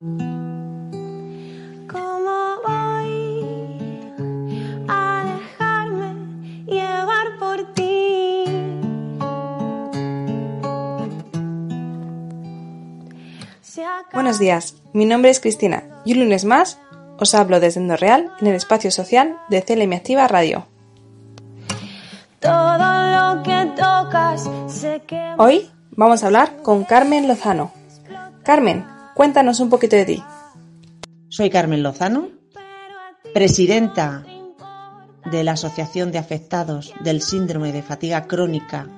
¿Cómo voy a dejarme llevar por ti? Buenos días, mi nombre es Cristina y un lunes más os hablo desde Endo Real en el espacio social de CLM Activa Radio. Todo lo que tocas se quema. Hoy vamos a hablar con Carmen Lozano. Carmen, cuéntanos un poquito de ti. Soy Carmen Lozano, presidenta de la Asociación de Afectados del Síndrome de Fatiga Crónica,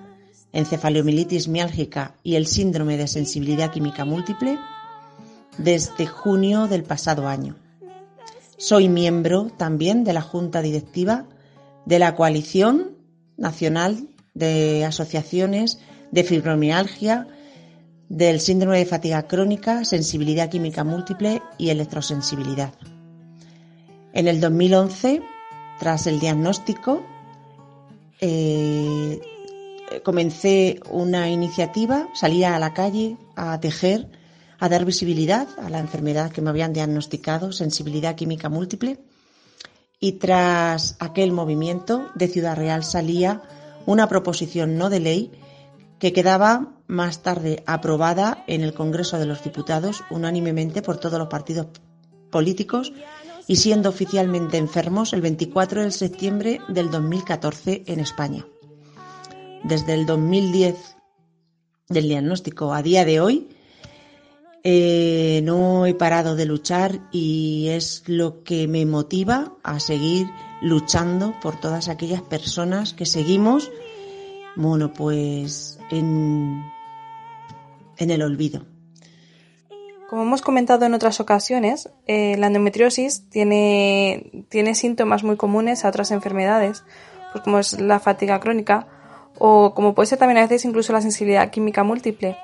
Encefalomielitis Miálgica y el Síndrome de Sensibilidad Química Múltiple desde junio del pasado año. Soy miembro también de la Junta Directiva de la Coalición Nacional de Asociaciones de Fibromialgia del síndrome de fatiga crónica, sensibilidad química múltiple y electrosensibilidad. En el 2011, tras el diagnóstico, eh, comencé una iniciativa, salía a la calle a tejer, a dar visibilidad a la enfermedad que me habían diagnosticado, sensibilidad química múltiple. Y tras aquel movimiento de Ciudad Real salía una proposición no de ley que quedaba más tarde aprobada en el Congreso de los Diputados unánimemente por todos los partidos políticos y siendo oficialmente enfermos el 24 de septiembre del 2014 en España. Desde el 2010 del diagnóstico a día de hoy eh, no he parado de luchar y es lo que me motiva a seguir luchando por todas aquellas personas que seguimos bueno, pues en, el olvido. Como hemos comentado en otras ocasiones, eh, la endometriosis tiene, síntomas muy comunes a otras enfermedades, pues como es la fatiga crónica o como puede ser también a veces incluso la sensibilidad química múltiple.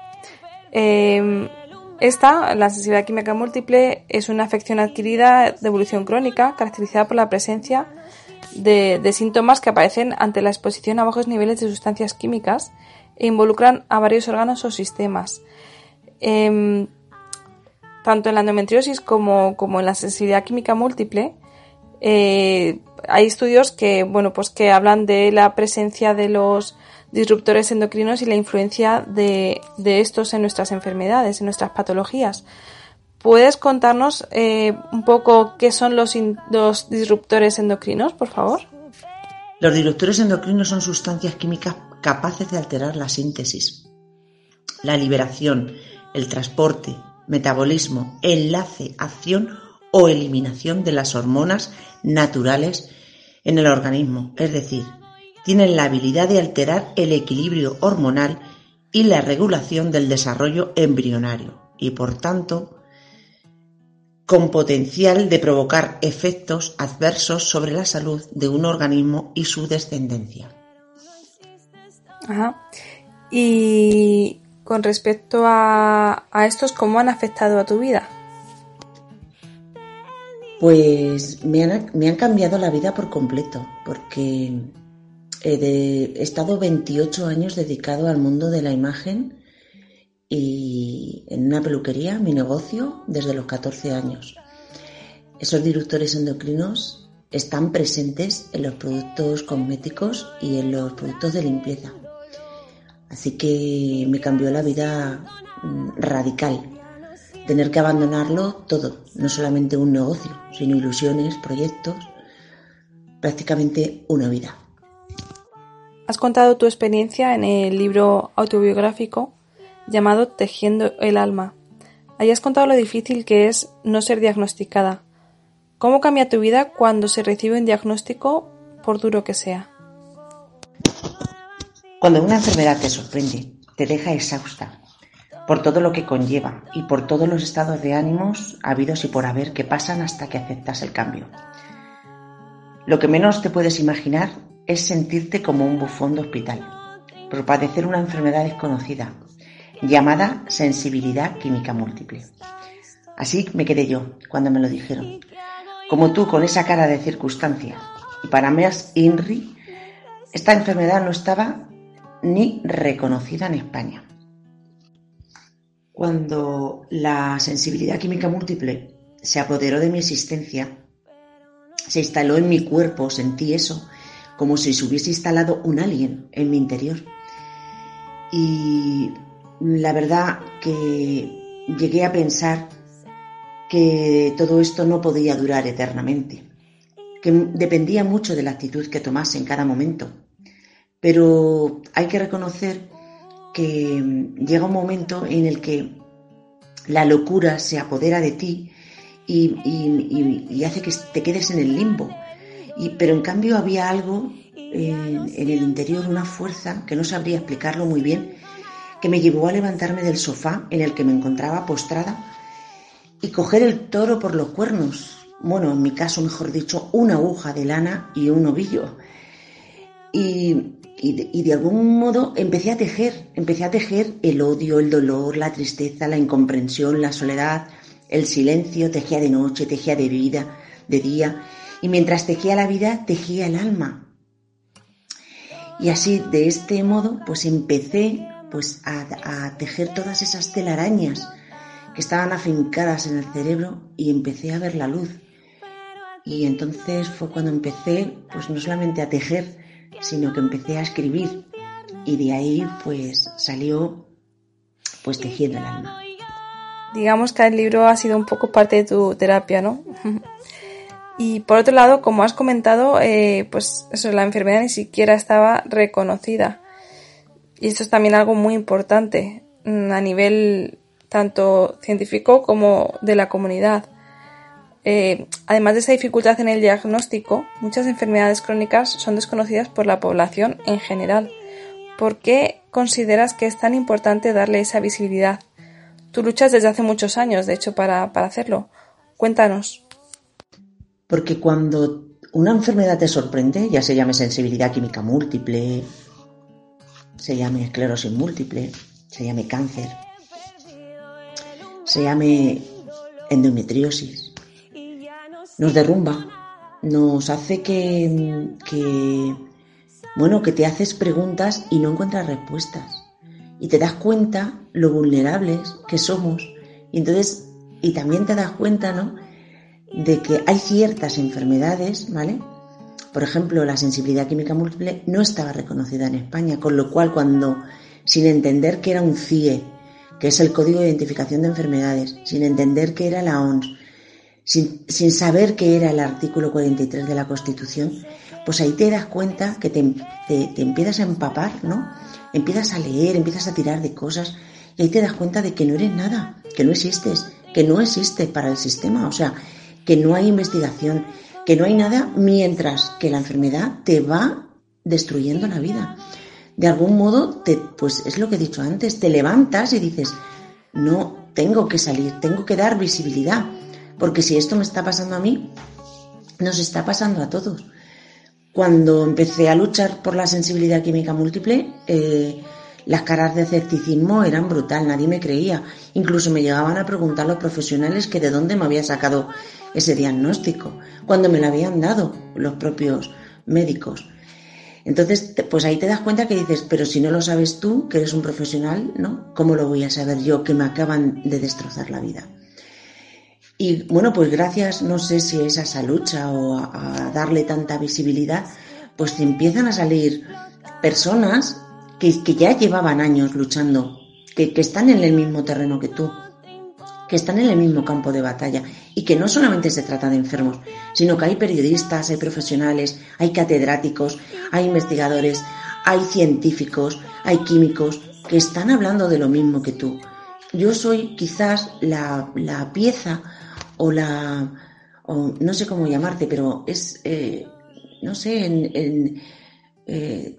Eh, esta, la sensibilidad química múltiple, es una afección adquirida de evolución crónica caracterizada por la presencia de, síntomas que aparecen ante la exposición a bajos niveles de sustancias químicas involucran a varios órganos o sistemas. Eh, tanto en la endometriosis como, como, en la sensibilidad química múltiple, eh, hay estudios que, bueno, pues que hablan de la presencia de los disruptores endocrinos y la influencia de, de estos en nuestras enfermedades, en nuestras patologías. ¿Puedes contarnos eh, un poco qué son los, los, disruptores endocrinos, por favor? Los disruptores endocrinos son sustancias químicas capaces de alterar la síntesis, la liberación, el transporte, metabolismo, enlace, acción o eliminación de las hormonas naturales en el organismo. Es decir, tienen la habilidad de alterar el equilibrio hormonal y la regulación del desarrollo embrionario y, por tanto, con potencial de provocar efectos adversos sobre la salud de un organismo y su descendencia. Ajá. Y con respecto a, a, estos, ¿cómo han afectado a tu vida? Pues me han, me han cambiado la vida por completo, porque he, de, he estado 28 años dedicado al mundo de la imagen y en una peluquería, mi negocio, desde los 14 años. Esos disruptores endocrinos están presentes en los productos cosméticos y en los productos de limpieza. Así que me cambió la vida radical. Tener que abandonarlo todo, no solamente un negocio, sino ilusiones, proyectos, prácticamente una vida. Has contado tu experiencia en el libro autobiográfico llamado Tejiendo el alma. Ahí has contado lo difícil que es no ser diagnosticada. ¿Cómo cambia tu vida cuando se recibe un diagnóstico, por duro que sea? Cuando una enfermedad te sorprende, te deja exhausta, por todo lo que conlleva y por todos los estados de ánimos habidos y por haber que pasan hasta que aceptas el cambio. Lo que menos te puedes imaginar es sentirte como un bufón de hospital, por padecer una enfermedad desconocida, llamada sensibilidad química múltiple. Así me quedé yo cuando me lo dijeron. Como tú, con esa cara de circunstancia. Y para más INRI, esta enfermedad no estaba ni reconocida en España. Cuando la sensibilidad química múltiple se apoderó de mi existencia, se instaló en mi cuerpo, sentí eso, como si se hubiese instalado un alien en mi interior. Y la verdad que llegué a pensar que todo esto no podía durar eternamente, que dependía mucho de la actitud que tomase en cada momento. Pero hay que reconocer que llega un momento en el que la locura se apodera de ti y, hace que te quedes en el limbo. Pero en cambio había algo en, en el interior, una fuerza que no sabría explicarlo muy bien, que me llevó a levantarme del sofá en el que me encontraba postrada y coger el toro por los cuernos. Bueno, en mi caso, mejor dicho, una aguja de lana y un ovillo. Y y de, algún modo empecé a tejer, empecé a tejer el odio, el dolor, la tristeza, la incomprensión, la soledad, el silencio, tejía de noche, tejía de vida, de día, y mientras tejía la vida, tejía el alma. Y así, de este modo, pues empecé pues a, tejer todas esas telarañas que estaban afincadas en el cerebro y empecé a ver la luz. Y entonces fue cuando empecé, pues no solamente a tejer, sino que empecé a escribir y de ahí pues salió pues tejiendo el alma. Digamos que el libro ha sido un poco parte de tu terapia, ¿no? y por otro lado, como has comentado, eh, pues eso, la enfermedad ni siquiera estaba reconocida. Y esto es también algo muy importante mm, a nivel tanto científico como de la comunidad. Eh, además de esa dificultad en el diagnóstico, muchas enfermedades crónicas son desconocidas por la población en general. ¿Por qué consideras que es tan importante darle esa visibilidad? Tú luchas desde hace muchos años, de hecho, para, hacerlo. Cuéntanos. Porque cuando una enfermedad te sorprende, ya se llame sensibilidad química múltiple, se llame esclerosis múltiple, se llame cáncer, se llame endometriosis, nos derrumba, nos hace que, que, bueno, que te haces preguntas y no encuentras respuestas. Y te das cuenta lo vulnerables que somos. Y entonces, y también te das cuenta, ¿no? De que hay ciertas enfermedades, ¿vale? Por ejemplo, la sensibilidad química múltiple no estaba reconocida en España, con lo cual cuando, sin entender que era un CIE, que es el Código de Identificación de Enfermedades, sin entender que era la ONS, sin, saber qué era el artículo 43 de la Constitución, pues ahí te das cuenta que te, te, empiezas a empapar, ¿no? Empiezas a leer, empiezas a tirar de cosas y ahí te das cuenta de que no eres nada, que no existes, que no existes para el sistema, o sea, que no hay investigación, que no hay nada mientras que la enfermedad te va destruyendo la vida. De algún modo, pues es lo que he dicho antes, te levantas y dices, no, tengo que salir, tengo que dar visibilidad. Porque si esto me está pasando a mí, nos está pasando a todos. Cuando empecé a luchar por la sensibilidad química múltiple, eh, las caras de escepticismo eran brutal, nadie me creía. Incluso me llegaban a preguntar los profesionales que de dónde me había sacado ese diagnóstico, cuando me lo habían dado los propios médicos. Entonces, pues ahí te das cuenta que dices, pero si no lo sabes tú, que eres un profesional, ¿no? ¿Cómo lo voy a saber yo que me acaban de destrozar la vida? Y bueno, pues gracias, no sé si es a esa lucha o a, darle tanta visibilidad, pues empiezan a salir personas que, que ya llevaban años luchando, que, que están en el mismo terreno que tú, que están en el mismo campo de batalla y que no solamente se trata de enfermos, sino que hay periodistas, hay profesionales, hay catedráticos, hay investigadores, hay científicos, hay químicos que están hablando de lo mismo que tú. Yo soy quizás la, la pieza o la, o no sé cómo llamarte, pero es, eh, no sé, en, en eh,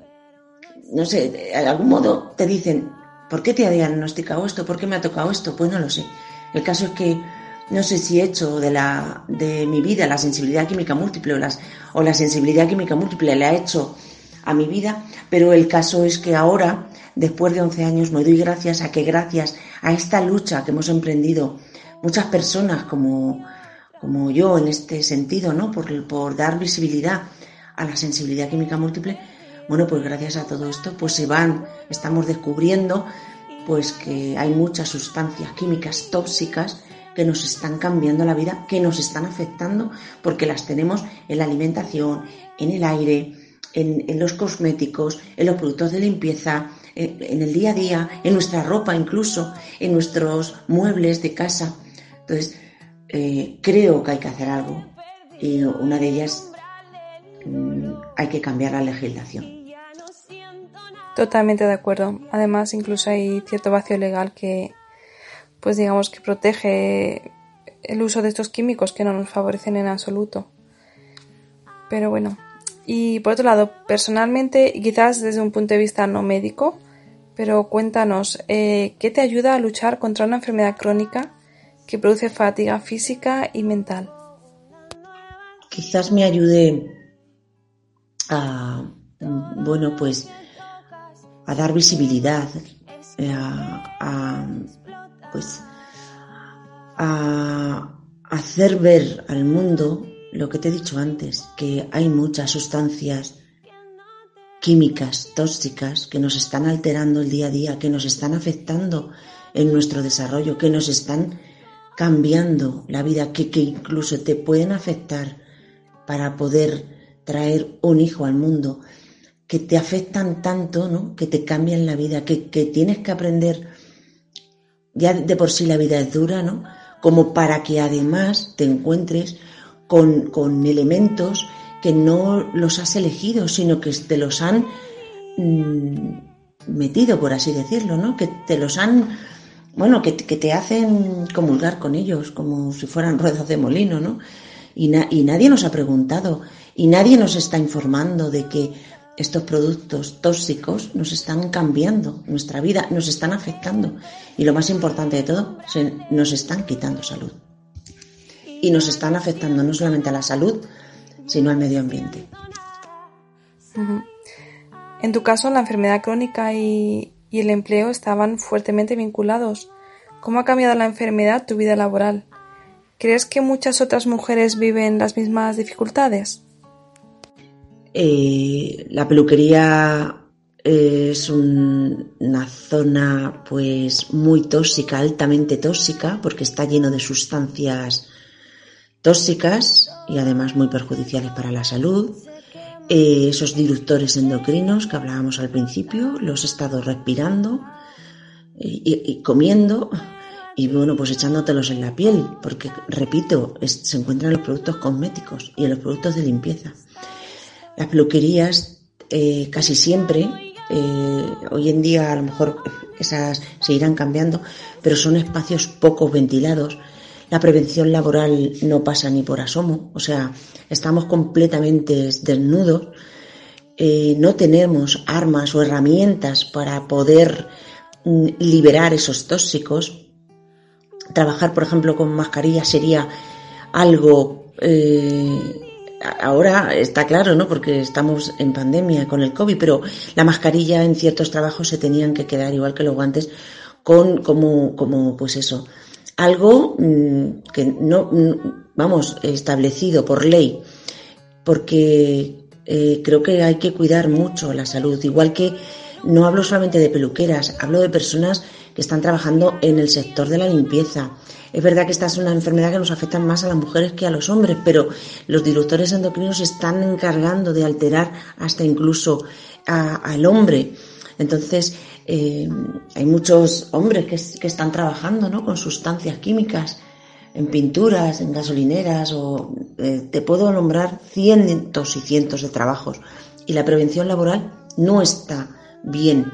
no sé, de algún modo te dicen, ¿Por qué te ha diagnosticado esto? ¿Por qué me ha tocado esto? Pues no lo sé. El caso es que no sé si he hecho de, la, de mi vida la sensibilidad química múltiple o, las, o la sensibilidad química múltiple le ha hecho a mi vida, pero el caso es que ahora, después de 11 años, me doy gracias a que gracias a esta lucha que hemos emprendido muchas personas como, como yo en este sentido, ¿no? Por, por dar visibilidad a la sensibilidad química múltiple, bueno, pues gracias a todo esto, pues se van, estamos descubriendo pues que hay muchas sustancias químicas tóxicas que nos están cambiando la vida, que nos están afectando, porque las tenemos en la alimentación, en el aire, en, los cosméticos, en los productos de limpieza, en, el día a día, en nuestra ropa incluso, en nuestros muebles de casa. Entonces, eh, creo que hay que hacer algo y una de ellas mm, hay que cambiar la legislación. Totalmente de acuerdo. Además, incluso hay cierto vacío legal que, pues digamos, que protege el uso de estos químicos que no nos favorecen en absoluto. Pero bueno. Y por otro lado, personalmente, quizás desde un punto de vista no médico, pero cuéntanos, eh, ¿qué te ayuda a luchar contra una enfermedad crónica que produce fatiga física y mental? Quizás me ayude a, bueno, pues a dar visibilidad, eh, a, pues, a hacer ver al mundo lo que te he dicho antes, que hay muchas sustancias químicas tóxicas que nos están alterando el día a día, que nos están afectando en nuestro desarrollo, que nos están cambiando la vida, que, que incluso te pueden afectar para poder traer un hijo al mundo que te afectan tanto, ¿no? que te cambian la vida, que, tienes que aprender, ya de por sí la vida es dura, ¿no? como para que además te encuentres con, elementos que no los has elegido, sino que te los han mm, metido, por así decirlo, ¿no? que te los han, bueno, que, te hacen comulgar con ellos, como si fueran ruedas de molino, ¿no? Y, y nadie nos ha preguntado, y nadie nos está informando de que estos productos tóxicos nos están cambiando nuestra vida, nos están afectando y lo más importante de todo, nos están quitando salud. Y nos están afectando no solamente a la salud, sino al medio ambiente. En tu caso, la enfermedad crónica y, y el empleo estaban fuertemente vinculados. ¿Cómo ha cambiado la enfermedad tu vida laboral? ¿Crees que muchas otras mujeres viven las mismas dificultades? Eh, la peluquería es una zona pues muy tóxica, altamente tóxica, porque está lleno de sustancias tóxicas y además muy perjudiciales para la salud. Eh, esos disruptores endocrinos que hablábamos al principio, los he estado respirando y, comiendo y bueno, pues echándotelos en la piel, porque repito, se encuentran en los productos cosméticos y en los productos de limpieza. Las peluquerías eh, casi siempre, eh, hoy en día a lo mejor esas se irán cambiando, pero son espacios poco ventilados. La prevención laboral no pasa ni por asomo, o sea, estamos completamente desnudos, eh, no tenemos armas o herramientas para poder mm, liberar esos tóxicos. Trabajar, por ejemplo, con mascarilla sería algo ahora está claro, ¿no? Porque estamos en pandemia con el COVID, pero la mascarilla en ciertos trabajos se tenían que quedar igual que los guantes con como, como pues eso, algo mm, que no, mm, vamos, establecido por ley, porque eh, creo que hay que cuidar mucho la salud, igual que no hablo solamente de peluqueras, hablo de personas que están trabajando en el sector de la limpieza, es verdad que esta es una enfermedad que nos afecta más a las mujeres que a los hombres, pero los disruptores endocrinos están encargando de alterar hasta incluso al hombre. Entonces, eh, hay muchos hombres que, están trabajando ¿no? con sustancias químicas en pinturas, en gasolineras, o eh, te puedo nombrar cientos y cientos de trabajos. Y la prevención laboral no está bien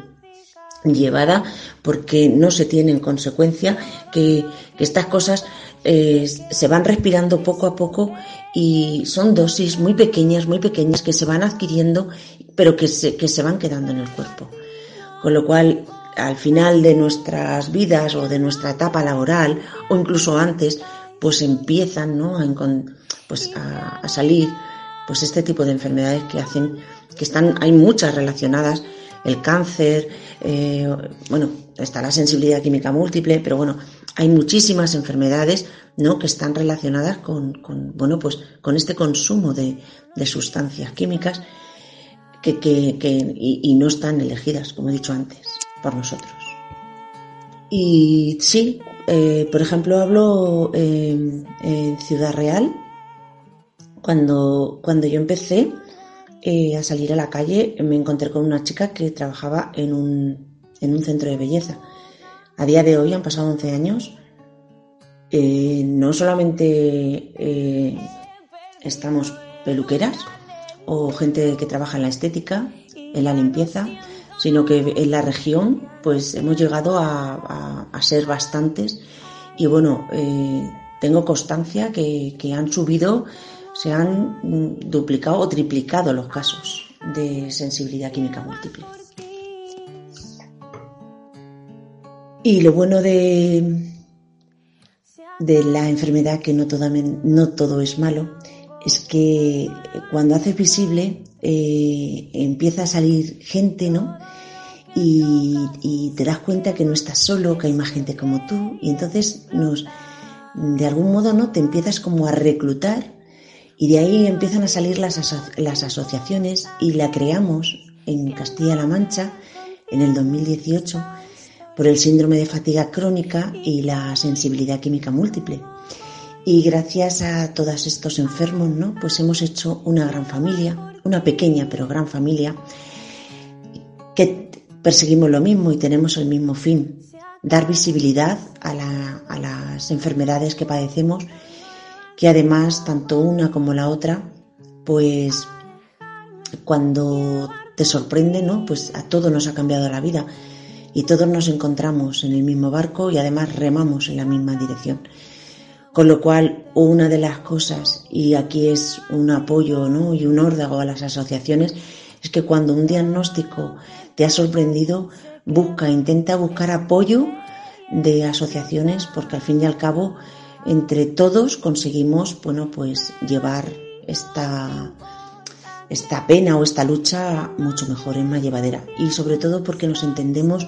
llevada porque no se tiene en consecuencia que, estas cosas eh, se van respirando poco a poco y son dosis muy pequeñas, muy pequeñas que se van adquiriendo pero que se, que se van quedando en el cuerpo. Con lo cual al final de nuestras vidas o de nuestra etapa laboral o incluso antes, pues empiezan ¿no? a, pues a, salir pues este tipo de enfermedades que hacen que están hay muchas relacionadas el cáncer eh, bueno está la sensibilidad química múltiple pero bueno hay muchísimas enfermedades no que están relacionadas con, bueno pues con este consumo de, sustancias químicas que, y, no están elegidas como he dicho antes por nosotros y sí eh, por ejemplo hablo en Ciudad Real cuando, cuando yo empecé eh, a salir a la calle, me encontré con una chica que trabajaba en un, en un centro de belleza. A día de hoy han pasado 11 años. Eh, no solamente eh, estamos peluqueras o gente que trabaja en la estética, en la limpieza, sino que en la región pues hemos llegado a, ser bastantes y bueno, tengo constancia que, que han subido se han duplicado o triplicado los casos de sensibilidad química múltiple. Y lo bueno de, de la enfermedad, que no todo, no todo es malo, es que cuando haces visible eh, empieza a salir gente, ¿no? Y, te das cuenta que no estás solo, que hay más gente como tú, y entonces nos, de algún modo, ¿no? Te empiezas como a reclutar y de ahí empiezan a salir las, las asociaciones y la creamos en Castilla-La Mancha en el 2018 por el síndrome de fatiga crónica y la sensibilidad química múltiple. Y gracias a todos estos enfermos, ¿no? Pues hemos hecho una gran familia, una pequeña pero gran familia, que perseguimos lo mismo y tenemos el mismo fin, dar visibilidad a, a las enfermedades que padecemos que además tanto una como la otra, pues cuando te sorprende, ¿no? Pues a todos nos ha cambiado la vida y todos nos encontramos en el mismo barco y además remamos en la misma dirección. Con lo cual, una de las cosas, y aquí es un apoyo ¿no? y un órdago a las asociaciones, es que cuando un diagnóstico te ha sorprendido, busca, intenta buscar apoyo de asociaciones, porque al fin y al cabo entre todos conseguimos, bueno, pues llevar esta, esta pena o esta lucha mucho mejor, en más llevadera. Y sobre todo porque nos entendemos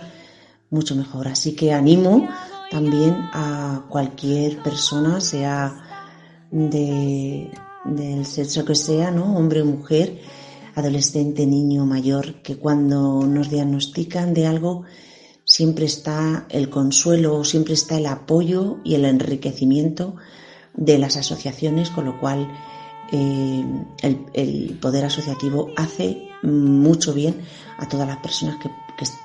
mucho mejor. Así que animo también a cualquier persona, sea de, del sexo que sea, ¿no? Hombre o mujer, adolescente, niño, mayor, que cuando nos diagnostican de algo, siempre está el consuelo, siempre está el apoyo y el enriquecimiento de las asociaciones, con lo cual eh, el, poder asociativo hace mucho bien a todas las personas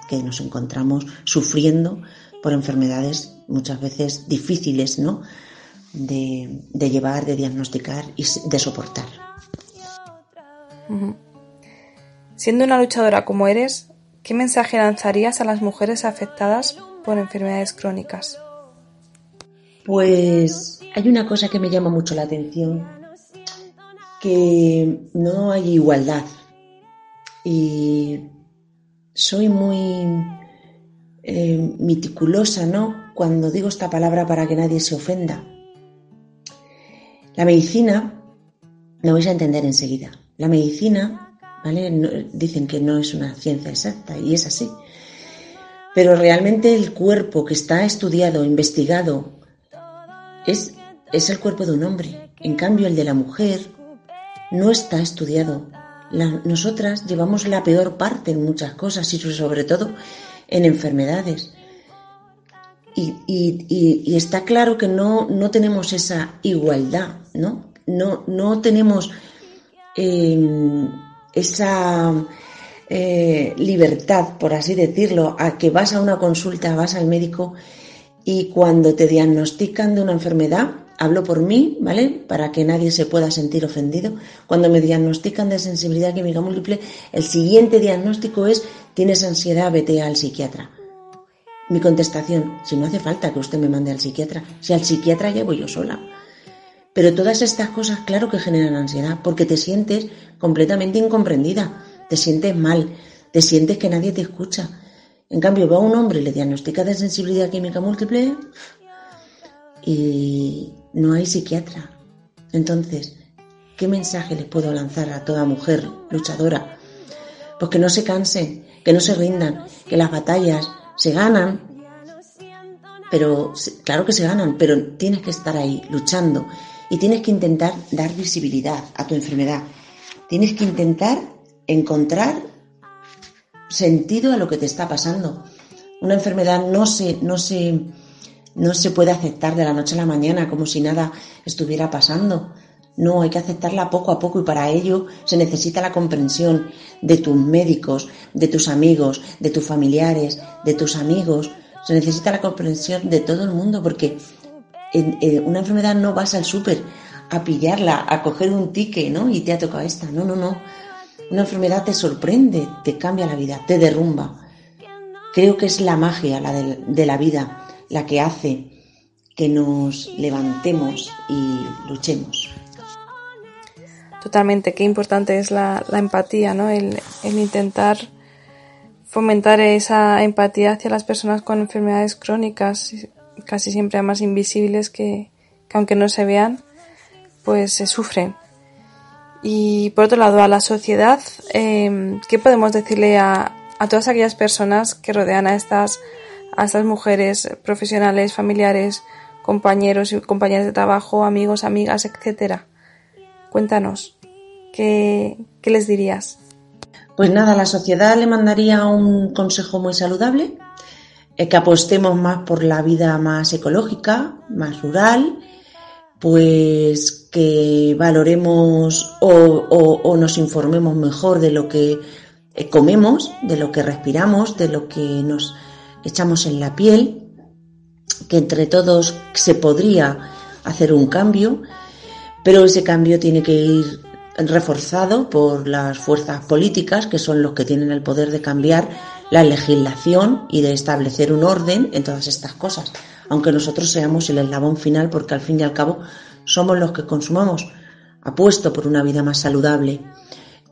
que, nos encontramos sufriendo por enfermedades muchas veces difíciles ¿no? de, llevar, de diagnosticar y de soportar. Siendo una luchadora como eres, ¿Qué mensaje lanzarías a las mujeres afectadas por enfermedades crónicas? Pues hay una cosa que me llama mucho la atención, que no hay igualdad. Y soy muy eh, meticulosa, ¿no? Cuando digo esta palabra para que nadie se ofenda. La medicina, lo vais a entender enseguida. La medicina dicen que no es una ciencia exacta y es así. Pero realmente el cuerpo que está estudiado, investigado, es, es el cuerpo de un hombre. En cambio, el de la mujer no está estudiado. nosotras llevamos la peor parte en muchas cosas y sobre todo en enfermedades. Y, está claro que no, no, tenemos esa igualdad, ¿no? No, no tenemos em, esa eh, libertad, por así decirlo, a que vas a una consulta, vas al médico y cuando te diagnostican de una enfermedad, hablo por mí, ¿vale? Para que nadie se pueda sentir ofendido. Cuando me diagnostican de sensibilidad química múltiple, el siguiente diagnóstico es tienes ansiedad, vete al psiquiatra. Mi contestación, si no hace falta que usted me mande al psiquiatra, si al psiquiatra llevo yo sola. Pero todas estas cosas, claro que generan ansiedad, porque te sientes completamente incomprendida, te sientes mal, te sientes que nadie te escucha. En cambio, va un hombre y le diagnostica de sensibilidad química múltiple y no hay psiquiatra. Entonces, ¿qué mensaje les puedo lanzar a toda mujer luchadora? Pues que no se cansen, que no se rindan, que las batallas se ganan, pero claro que se ganan, pero tienes que estar ahí luchando y tienes que intentar dar visibilidad a tu enfermedad. Tienes que intentar encontrar sentido a lo que te está pasando. Una enfermedad no se, no se, no se puede aceptar de la noche a la mañana como si nada estuviera pasando. No, hay que aceptarla poco a poco y para ello se necesita la comprensión de tus médicos, de tus amigos, de tus familiares, de tus amigos. Se necesita la comprensión de todo el mundo porque en, una enfermedad no vas al súper a pillarla, a coger un ticket, ¿no? Y te ha tocado esta. No, no, no. Una enfermedad te sorprende, te cambia la vida, te derrumba. Creo que es la magia la de, la vida la que hace que nos levantemos y luchemos. Totalmente, qué importante es la, empatía, ¿no? El, intentar fomentar esa empatía hacia las personas con enfermedades crónicas, casi siempre más invisibles que, que aunque no se vean, pues se sufren. Y por otro lado, a la sociedad, eh, ¿qué podemos decirle a, a, todas aquellas personas que rodean a estas, a estas mujeres profesionales, familiares, compañeros y compañeras de trabajo, amigos, amigas, etcétera? Cuéntanos, ¿qué, qué les dirías? Pues nada, la sociedad le mandaría un consejo muy saludable, eh, que apostemos más por la vida más ecológica, más rural, pues que valoremos o, nos informemos mejor de lo que eh, comemos, de lo que respiramos, de lo que nos echamos en la piel, que entre todos se podría hacer un cambio, pero ese cambio tiene que ir reforzado por las fuerzas políticas, que son los que tienen el poder de cambiar la legislación y de establecer un orden en todas estas cosas aunque nosotros seamos el eslabón final, porque al fin y al cabo somos los que consumamos. Apuesto por una vida más saludable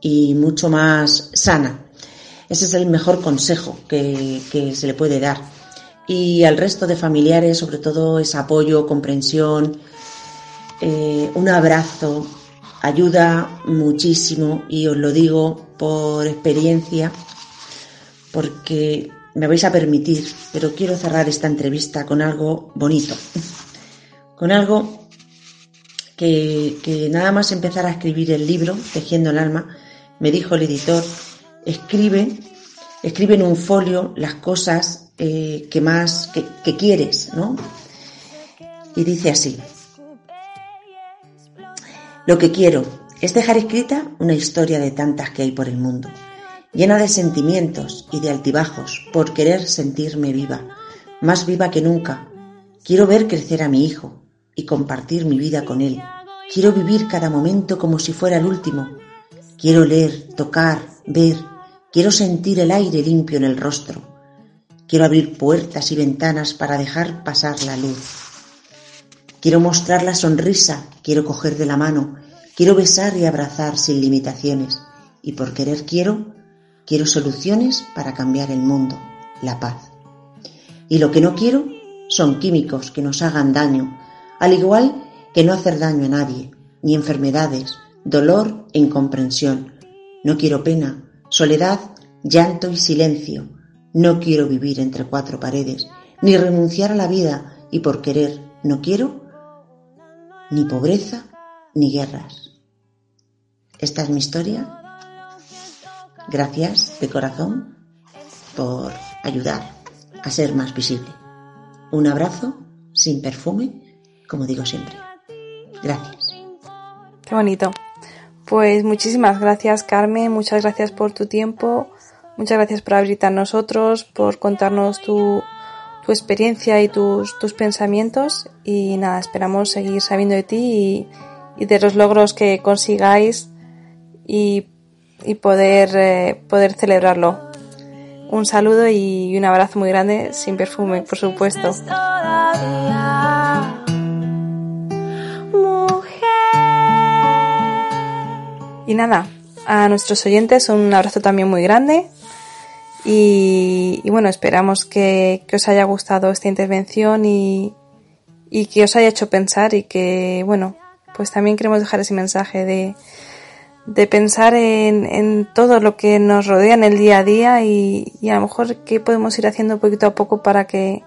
y mucho más sana. Ese es el mejor consejo que, se le puede dar. Y al resto de familiares, sobre todo, es apoyo, comprensión, eh, un abrazo, ayuda muchísimo y os lo digo por experiencia, porque me vais a permitir, pero quiero cerrar esta entrevista con algo bonito, con algo que, nada más empezar a escribir el libro, Tejiendo el Alma, me dijo el editor, escribe, escribe en un folio las cosas eh, que más, que, que quieres, ¿no? Y dice así, lo que quiero es dejar escrita una historia de tantas que hay por el mundo llena de sentimientos y de altibajos por querer sentirme viva, más viva que nunca. Quiero ver crecer a mi hijo y compartir mi vida con él. Quiero vivir cada momento como si fuera el último. Quiero leer, tocar, ver. Quiero sentir el aire limpio en el rostro. Quiero abrir puertas y ventanas para dejar pasar la luz. Quiero mostrar la sonrisa, quiero coger de la mano, quiero besar y abrazar sin limitaciones. Y por querer quiero Quiero soluciones para cambiar el mundo, la paz. Y lo que no quiero son químicos que nos hagan daño, al igual que no hacer daño a nadie, ni enfermedades, dolor e incomprensión. No quiero pena, soledad, llanto y silencio. No quiero vivir entre cuatro paredes, ni renunciar a la vida y por querer no quiero ni pobreza ni guerras. Esta es mi historia Gracias de corazón por ayudar a ser más visible. Un abrazo sin perfume, como digo siempre. Gracias. Qué bonito. Pues muchísimas gracias Carmen, muchas gracias por tu tiempo, muchas gracias por abrirte a nosotros, por contarnos tu, tu experiencia y tus, tus pensamientos y nada, esperamos seguir sabiendo de ti y, y de los logros que consigáis y y poder, eh, poder celebrarlo. Un saludo y un abrazo muy grande, sin perfume, por supuesto. Y nada, a nuestros oyentes un abrazo también muy grande. Y, bueno, esperamos que, os haya gustado esta intervención y, y que os haya hecho pensar y que, bueno, pues también queremos dejar ese mensaje de, de pensar en, en, todo lo que nos rodea en el día a día y, y, a lo mejor qué podemos ir haciendo poquito a poco para que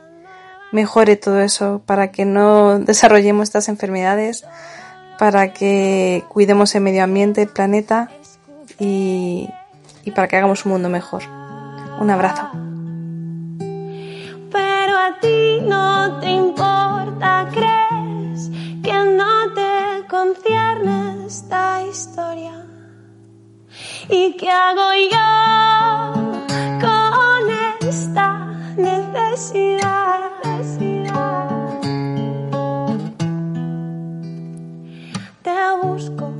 mejore todo eso, para que no desarrollemos estas enfermedades, para que cuidemos el medio ambiente, el planeta y, y para que hagamos un mundo mejor. Un abrazo. Pero a ti no te importa, crees que no te concierne esta historia. ¿Y qué hago yo con esta necesidad? Te busco